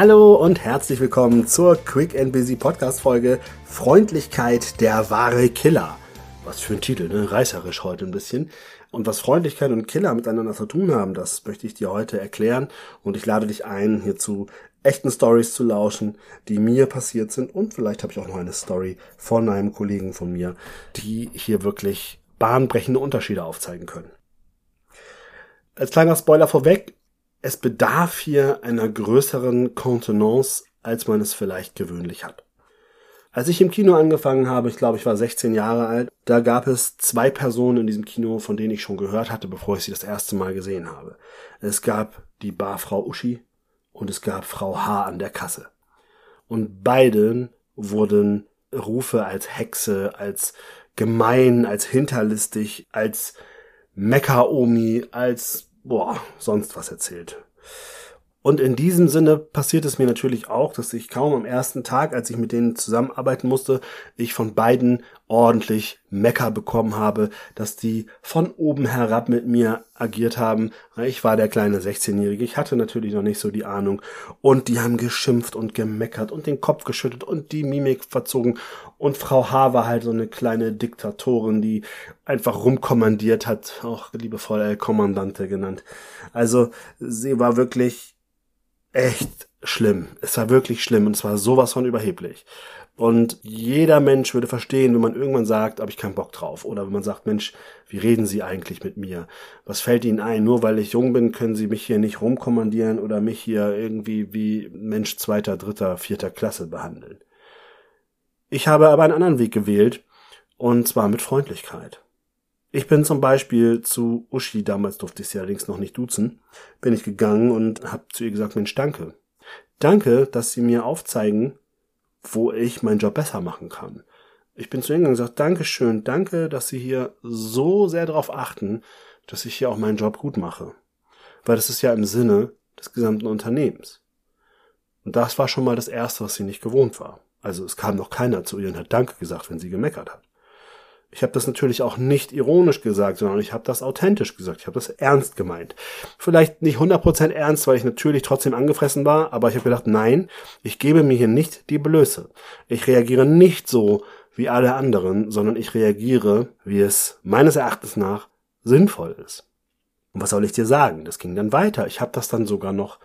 Hallo und herzlich willkommen zur Quick and Busy Podcast Folge Freundlichkeit der wahre Killer. Was für ein Titel, ne? Reißerisch heute ein bisschen. Und was Freundlichkeit und Killer miteinander zu tun haben, das möchte ich dir heute erklären. Und ich lade dich ein, hierzu echten Stories zu lauschen, die mir passiert sind. Und vielleicht habe ich auch noch eine Story von einem Kollegen von mir, die hier wirklich bahnbrechende Unterschiede aufzeigen können. Als kleiner Spoiler vorweg, es bedarf hier einer größeren Kontenance, als man es vielleicht gewöhnlich hat. Als ich im Kino angefangen habe, ich glaube, ich war 16 Jahre alt, da gab es zwei Personen in diesem Kino, von denen ich schon gehört hatte, bevor ich sie das erste Mal gesehen habe. Es gab die Barfrau Uschi und es gab Frau H. an der Kasse. Und beiden wurden Rufe als Hexe, als gemein, als hinterlistig, als Mekka-Omi, als boah, sonst was erzählt. Und in diesem Sinne passiert es mir natürlich auch, dass ich kaum am ersten Tag, als ich mit denen zusammenarbeiten musste, ich von beiden ordentlich Mecker bekommen habe, dass die von oben herab mit mir agiert haben. Ich war der kleine 16-Jährige, ich hatte natürlich noch nicht so die Ahnung. Und die haben geschimpft und gemeckert und den Kopf geschüttet und die Mimik verzogen. Und Frau H. war halt so eine kleine Diktatorin, die einfach rumkommandiert hat, auch liebevoll El Kommandante genannt. Also sie war wirklich echt schlimm. Es war wirklich schlimm und es war sowas von überheblich. Und jeder Mensch würde verstehen, wenn man irgendwann sagt, habe ich keinen Bock drauf. Oder wenn man sagt, Mensch, wie reden Sie eigentlich mit mir? Was fällt Ihnen ein? Nur weil ich jung bin, können Sie mich hier nicht rumkommandieren oder mich hier irgendwie wie Mensch zweiter, dritter, vierter Klasse behandeln. Ich habe aber einen anderen Weg gewählt, und zwar mit Freundlichkeit. Ich bin zum Beispiel zu Uschi, damals durfte ich sie allerdings noch nicht duzen, bin ich gegangen und habe zu ihr gesagt, Mensch, danke. Danke, dass Sie mir aufzeigen, wo ich meinen Job besser machen kann. Ich bin zu ihnen gegangen und gesagt, Dankeschön, danke, dass Sie hier so sehr darauf achten, dass ich hier auch meinen Job gut mache. Weil das ist ja im Sinne des gesamten Unternehmens. Und das war schon mal das Erste, was sie nicht gewohnt war. Also es kam noch keiner zu ihr und hat Danke gesagt, wenn sie gemeckert hat. Ich habe das natürlich auch nicht ironisch gesagt, sondern ich habe das authentisch gesagt. Ich habe das ernst gemeint. Vielleicht nicht 100% ernst, weil ich natürlich trotzdem angefressen war, aber ich habe gedacht, nein, ich gebe mir hier nicht die Blöße. Ich reagiere nicht so wie alle anderen, sondern ich reagiere, wie es meines Erachtens nach sinnvoll ist. Und was soll ich dir sagen? Das ging dann weiter. Ich habe das dann sogar noch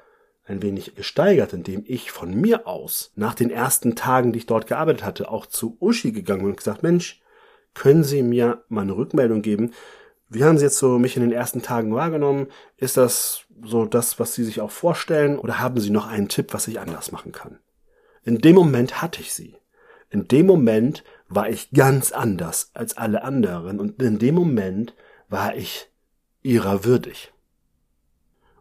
ein wenig gesteigert, indem ich von mir aus nach den ersten Tagen, die ich dort gearbeitet hatte, auch zu Uschi gegangen bin und gesagt, Mensch, können Sie mir mal eine Rückmeldung geben? Wie haben Sie jetzt so mich in den ersten Tagen wahrgenommen? Ist das so das, was Sie sich auch vorstellen? Oder haben Sie noch einen Tipp, was ich anders machen kann? In dem Moment hatte ich sie. In dem Moment war ich ganz anders als alle anderen und in dem Moment war ich ihrer würdig.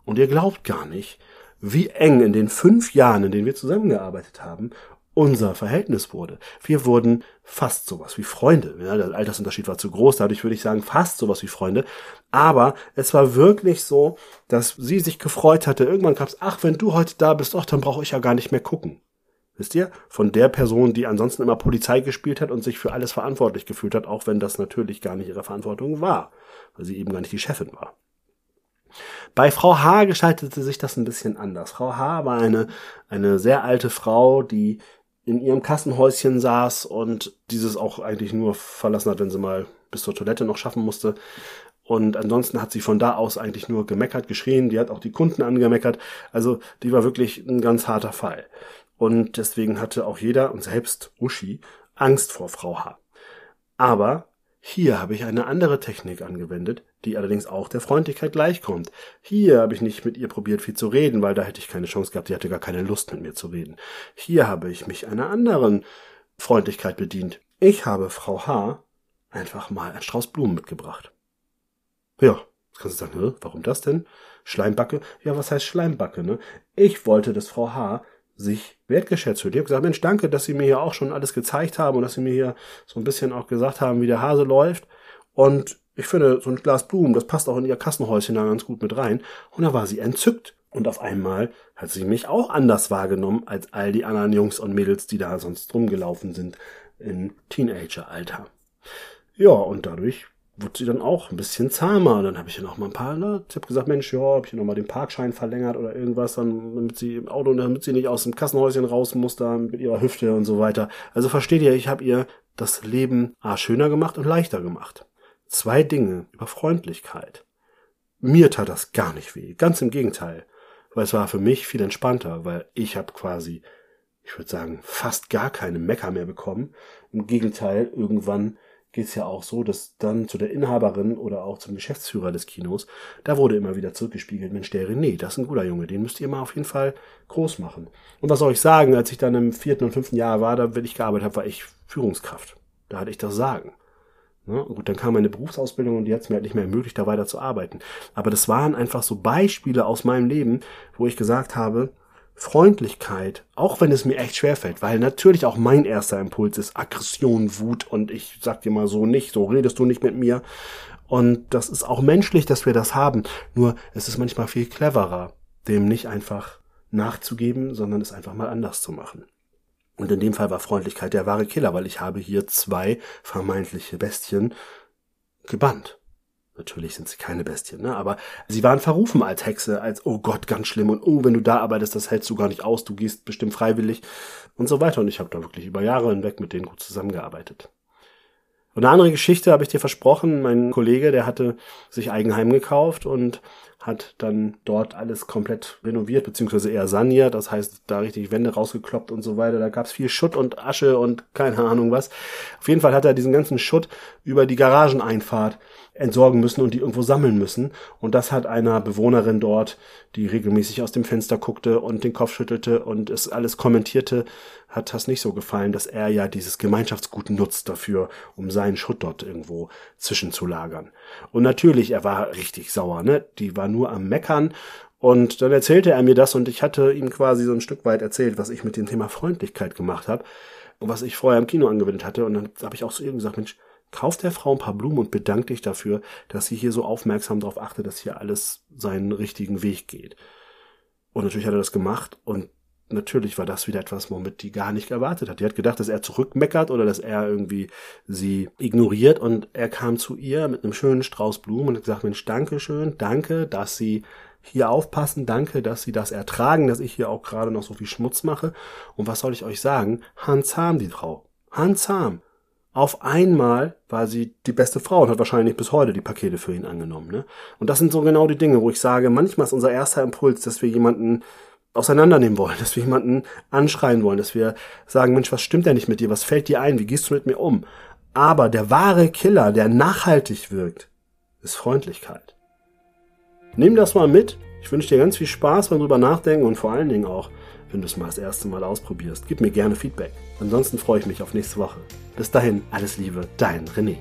Und ihr glaubt gar nicht, wie eng in den fünf Jahren, in denen wir zusammengearbeitet haben, unser Verhältnis wurde. Wir wurden fast sowas wie Freunde. Ja, der Altersunterschied war zu groß, dadurch würde ich sagen fast sowas wie Freunde. Aber es war wirklich so, dass sie sich gefreut hatte. Irgendwann kam es, ach, wenn du heute da bist, ach, dann brauche ich ja gar nicht mehr gucken. Wisst ihr? Von der Person, die ansonsten immer Polizei gespielt hat und sich für alles verantwortlich gefühlt hat, auch wenn das natürlich gar nicht ihre Verantwortung war, weil sie eben gar nicht die Chefin war. Bei Frau H. gestaltete sich das ein bisschen anders. Frau H. war eine, eine sehr alte Frau, die in ihrem Kassenhäuschen saß und dieses auch eigentlich nur verlassen hat, wenn sie mal bis zur Toilette noch schaffen musste. Und ansonsten hat sie von da aus eigentlich nur gemeckert, geschrien, die hat auch die Kunden angemeckert. Also die war wirklich ein ganz harter Fall. Und deswegen hatte auch jeder und selbst Uschi Angst vor Frau H. Aber hier habe ich eine andere Technik angewendet, die allerdings auch der Freundlichkeit gleichkommt. Hier habe ich nicht mit ihr probiert, viel zu reden, weil da hätte ich keine Chance gehabt, die hatte gar keine Lust mit mir zu reden. Hier habe ich mich einer anderen Freundlichkeit bedient. Ich habe Frau H. einfach mal ein Strauß Blumen mitgebracht. Ja, jetzt kannst du sagen, warum das denn? Schleimbacke? Ja, was heißt Schleimbacke, ne? Ich wollte, dass Frau H sich wertgeschätzt fühlt. Ich habe gesagt, Mensch, danke, dass Sie mir hier auch schon alles gezeigt haben und dass Sie mir hier so ein bisschen auch gesagt haben, wie der Hase läuft. Und ich finde, so ein Glas Blumen, das passt auch in ihr Kassenhäuschen da ganz gut mit rein. Und da war sie entzückt. Und auf einmal hat sie mich auch anders wahrgenommen als all die anderen Jungs und Mädels, die da sonst rumgelaufen sind in Teenageralter. Ja, und dadurch wurde sie dann auch ein bisschen zahmer. Und dann habe ich ihr noch mal ein paar, ne, ich habe gesagt, Mensch, ja, habe ich ihr noch mal den Parkschein verlängert oder irgendwas, dann, damit sie im Auto, damit sie nicht aus dem Kassenhäuschen raus muss, da mit ihrer Hüfte und so weiter. Also versteht ihr, ich habe ihr das Leben A schöner gemacht und leichter gemacht. Zwei Dinge über Freundlichkeit. Mir tat das gar nicht weh, ganz im Gegenteil, weil es war für mich viel entspannter, weil ich habe quasi, ich würde sagen, fast gar keine Mecker mehr bekommen. Im Gegenteil, irgendwann geht es ja auch so, dass dann zu der Inhaberin oder auch zum Geschäftsführer des Kinos, da wurde immer wieder zurückgespiegelt, Mensch, der René, das ist ein guter Junge, den müsst ihr mal auf jeden Fall groß machen. Und was soll ich sagen, als ich dann im vierten und fünften Jahr war, da, wenn ich gearbeitet habe, war ich Führungskraft. Da hatte ich das Sagen. Ja, gut, dann kam meine Berufsausbildung und die hat es mir halt nicht mehr ermöglicht, da weiter zu arbeiten. Aber das waren einfach so Beispiele aus meinem Leben, wo ich gesagt habe, Freundlichkeit, auch wenn es mir echt schwerfällt, weil natürlich auch mein erster Impuls ist Aggression, Wut und ich sag dir mal so nicht, so redest du nicht mit mir. Und das ist auch menschlich, dass wir das haben. Nur es ist manchmal viel cleverer, dem nicht einfach nachzugeben, sondern es einfach mal anders zu machen. Und in dem Fall war Freundlichkeit der wahre Killer, weil ich habe hier zwei vermeintliche Bestien gebannt. Natürlich sind sie keine Bestien, ne? aber sie waren verrufen als Hexe, als oh Gott, ganz schlimm und oh, wenn du da arbeitest, das hältst du gar nicht aus, du gehst bestimmt freiwillig und so weiter. Und ich habe da wirklich über Jahre hinweg mit denen gut zusammengearbeitet. Und eine andere Geschichte habe ich dir versprochen. Mein Kollege, der hatte sich Eigenheim gekauft und hat dann dort alles komplett renoviert, beziehungsweise eher saniert, das heißt, da richtig Wände rausgekloppt und so weiter. Da gab's viel Schutt und Asche und keine Ahnung was. Auf jeden Fall hat er diesen ganzen Schutt über die Garageneinfahrt entsorgen müssen und die irgendwo sammeln müssen. Und das hat einer Bewohnerin dort, die regelmäßig aus dem Fenster guckte und den Kopf schüttelte und es alles kommentierte, hat das nicht so gefallen, dass er ja dieses Gemeinschaftsgut nutzt dafür, um seinen Schutt dort irgendwo zwischenzulagern. Und natürlich, er war richtig sauer, ne? Die war nur am Meckern und dann erzählte er mir das und ich hatte ihm quasi so ein Stück weit erzählt, was ich mit dem Thema Freundlichkeit gemacht habe und was ich vorher im Kino angewendet hatte. Und dann habe ich auch zu ihr gesagt, Mensch, kauf der Frau ein paar Blumen und bedank dich dafür, dass sie hier so aufmerksam darauf achtet, dass hier alles seinen richtigen Weg geht. Und natürlich hat er das gemacht und natürlich war das wieder etwas, womit die gar nicht erwartet hat. Die hat gedacht, dass er zurückmeckert oder dass er irgendwie sie ignoriert und er kam zu ihr mit einem schönen Strauß Blumen und hat gesagt, Mensch, danke schön, danke, dass sie hier aufpassen, danke, dass sie das ertragen, dass ich hier auch gerade noch so viel Schmutz mache. Und was soll ich euch sagen? Handsam die Frau. Handsam. Auf einmal war sie die beste Frau und hat wahrscheinlich bis heute die Pakete für ihn angenommen. Ne? Und das sind so genau die Dinge, wo ich sage, manchmal ist unser erster Impuls, dass wir jemanden auseinandernehmen wollen, dass wir jemanden anschreien wollen, dass wir sagen, Mensch, was stimmt denn nicht mit dir? Was fällt dir ein? Wie gehst du mit mir um? Aber der wahre Killer, der nachhaltig wirkt, ist Freundlichkeit. Nimm das mal mit. Ich wünsche dir ganz viel Spaß beim drüber nachdenken und vor allen Dingen auch, wenn du es mal das erste Mal ausprobierst. Gib mir gerne Feedback. Ansonsten freue ich mich auf nächste Woche. Bis dahin, alles Liebe, dein René.